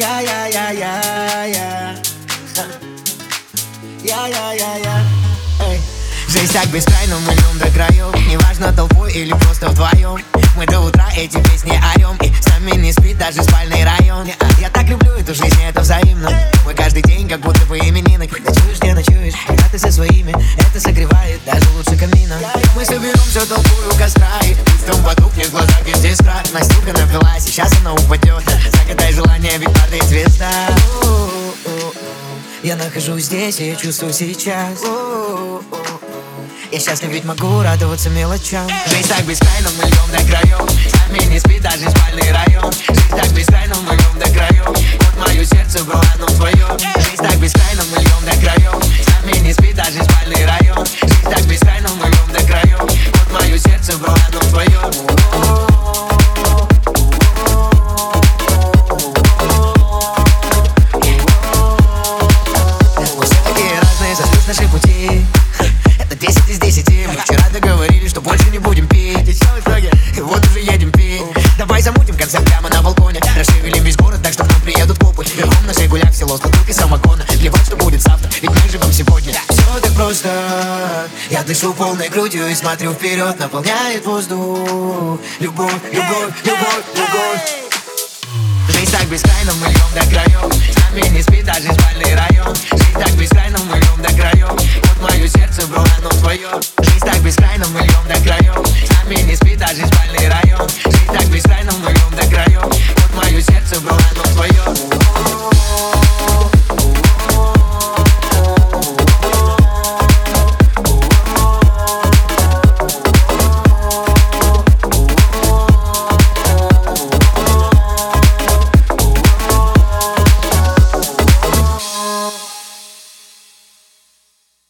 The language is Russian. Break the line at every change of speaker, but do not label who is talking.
Я-я-я-я-я Я-я-я-я. Жизнь так бескрайна, мы льем до краев Неважно толпой или просто вдвоем Мы до утра эти песни орем И с нами не спит даже спальный район Я так люблю эту жизнь, это взаимно Мы каждый день как будто бы именины Ночуешь, где ночуешь, когда ты со своими Это согревает даже лучше камина Мы соберем все толпу у костра И пусть там потухнет в глазах без искра Настюха напилась, сейчас она упадет Я нахожусь здесь, и я чувствую сейчас. Я счастлив, ведь могу радоваться мелочам. Жизнь так бескрайна, мы льем до краев С нами не спит даже спальный район. Жизнь так бескрайна, мы льем до краев Вот мое сердце было, оно твое Плевать, что будет завтра, ведь мы живем сегодня. Все так просто. Я дышу полной грудью и смотрю вперед Наполняет воздух. Любовь, любовь, любовь, любовь. Жизнь так бескрайна, мы льем до краев С нами не спит даже спальный район. Жизнь так бескрайна, мы льем до краев Вот мое сердце было, оно твое Жизнь так бескрайна, мы льем